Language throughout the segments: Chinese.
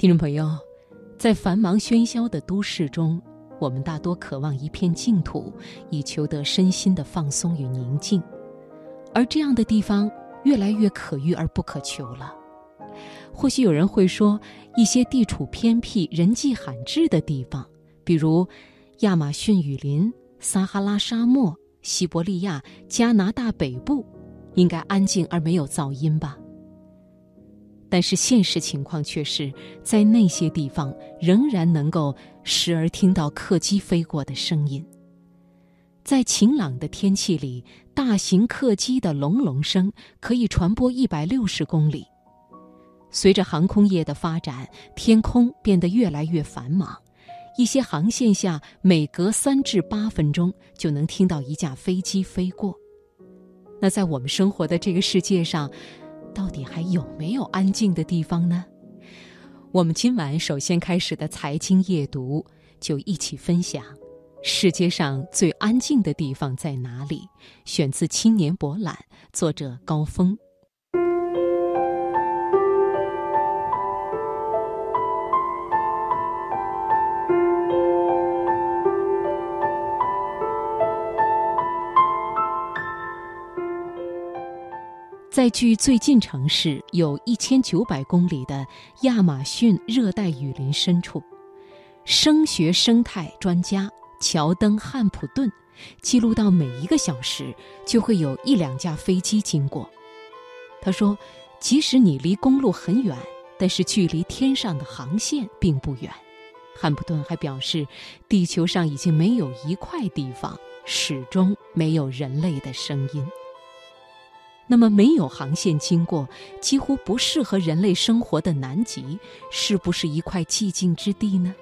听众朋友，在繁忙喧嚣的都市中，我们大多渴望一片净土，以求得身心的放松与宁静。而这样的地方越来越可遇而不可求了。或许有人会说，一些地处偏僻、人迹罕至的地方，比如亚马逊雨林、撒哈拉沙漠、西伯利亚、加拿大北部，应该安静而没有噪音吧？但是现实情况却是在那些地方仍然能够时而听到客机飞过的声音。在晴朗的天气里，大型客机的隆隆声可以传播一百六十公里。随着航空业的发展，天空变得越来越繁忙，一些航线下每隔三至八分钟就能听到一架飞机飞过。那在我们生活的这个世界上，到底还有没有安静的地方呢？我们今晚首先开始的财经夜读，就一起分享世界上最安静的地方在哪里。选自《青年博览》，作者高峰。在距最近城市有一千九百公里的亚马逊热带雨林深处，声学生态专家乔登·汉普顿记录到每一个小时就会有一两架飞机经过。他说：“即使你离公路很远，但是距离天上的航线并不远。”汉普顿还表示，地球上已经没有一块地方始终没有人类的声音。那么，没有航线经过、几乎不适合人类生活的南极，是不是一块寂静之地呢？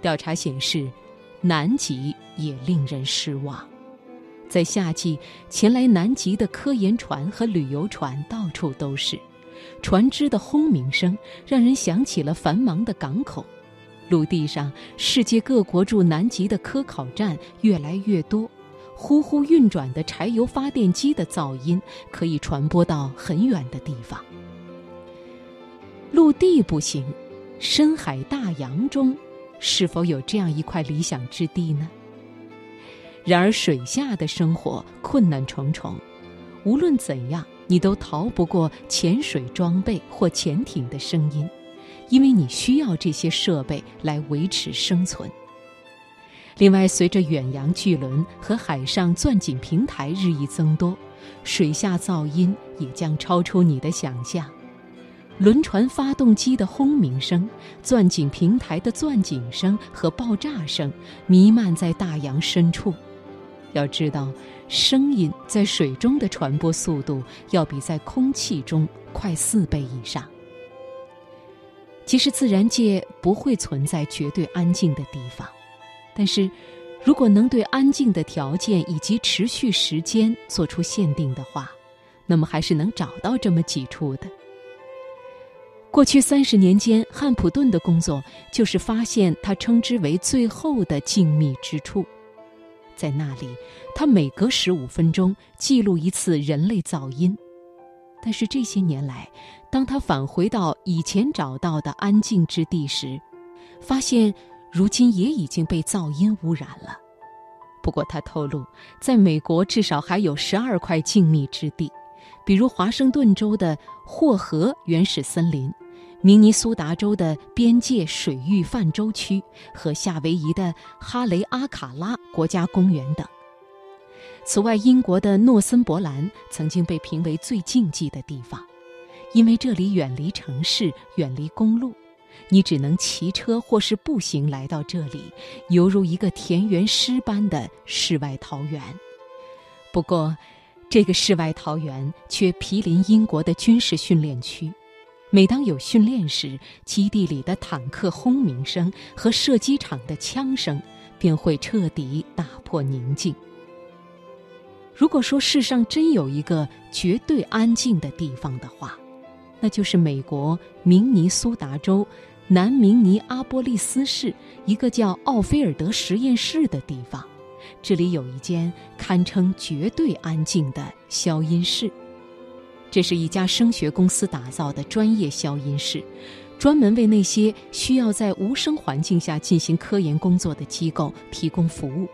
调查显示，南极也令人失望。在夏季，前来南极的科研船和旅游船到处都是，船只的轰鸣声让人想起了繁忙的港口。陆地上，世界各国驻南极的科考站越来越多。呼呼运转的柴油发电机的噪音可以传播到很远的地方。陆地不行，深海大洋中是否有这样一块理想之地呢？然而，水下的生活困难重重，无论怎样，你都逃不过潜水装备或潜艇的声音，因为你需要这些设备来维持生存。另外，随着远洋巨轮和海上钻井平台日益增多，水下噪音也将超出你的想象。轮船发动机的轰鸣声、钻井平台的钻井声和爆炸声弥漫在大洋深处。要知道，声音在水中的传播速度要比在空气中快四倍以上。其实，自然界不会存在绝对安静的地方。但是，如果能对安静的条件以及持续时间做出限定的话，那么还是能找到这么几处的。过去三十年间，汉普顿的工作就是发现他称之为“最后的静谧之处”。在那里，他每隔十五分钟记录一次人类噪音。但是这些年来，当他返回到以前找到的安静之地时，发现。如今也已经被噪音污染了。不过他透露，在美国至少还有十二块静谧之地，比如华盛顿州的霍河原始森林、明尼苏达州的边界水域泛舟区和夏威夷的哈雷阿卡拉国家公园等。此外，英国的诺森伯兰曾经被评为最静寂的地方，因为这里远离城市，远离公路。你只能骑车或是步行来到这里，犹如一个田园诗般的世外桃源。不过，这个世外桃源却毗邻英国的军事训练区。每当有训练时，基地里的坦克轰鸣声和射击场的枪声便会彻底打破宁静。如果说世上真有一个绝对安静的地方的话，那就是美国明尼苏达州。南明尼阿波利斯市一个叫奥菲尔德实验室的地方，这里有一间堪称绝对安静的消音室。这是一家声学公司打造的专业消音室，专门为那些需要在无声环境下进行科研工作的机构提供服务。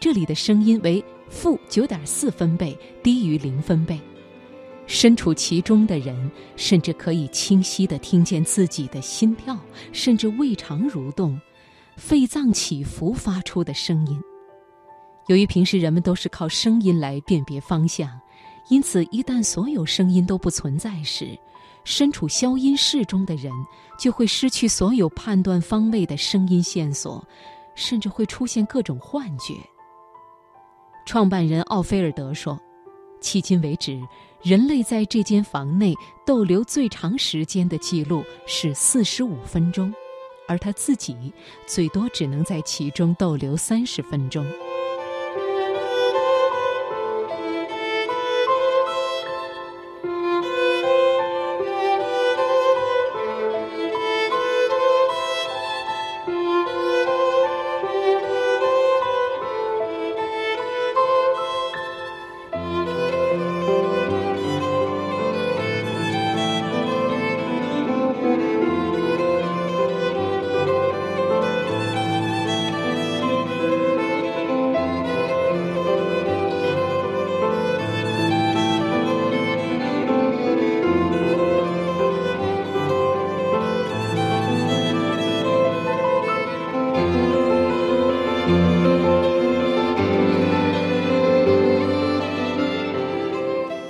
这里的声音为负九点四分贝，低于零分贝。身处其中的人，甚至可以清晰地听见自己的心跳，甚至胃肠蠕动、肺脏起伏发出的声音。由于平时人们都是靠声音来辨别方向，因此一旦所有声音都不存在时，身处消音室中的人就会失去所有判断方位的声音线索，甚至会出现各种幻觉。创办人奥菲尔德说：“迄今为止。”人类在这间房内逗留最长时间的记录是四十五分钟，而他自己最多只能在其中逗留三十分钟。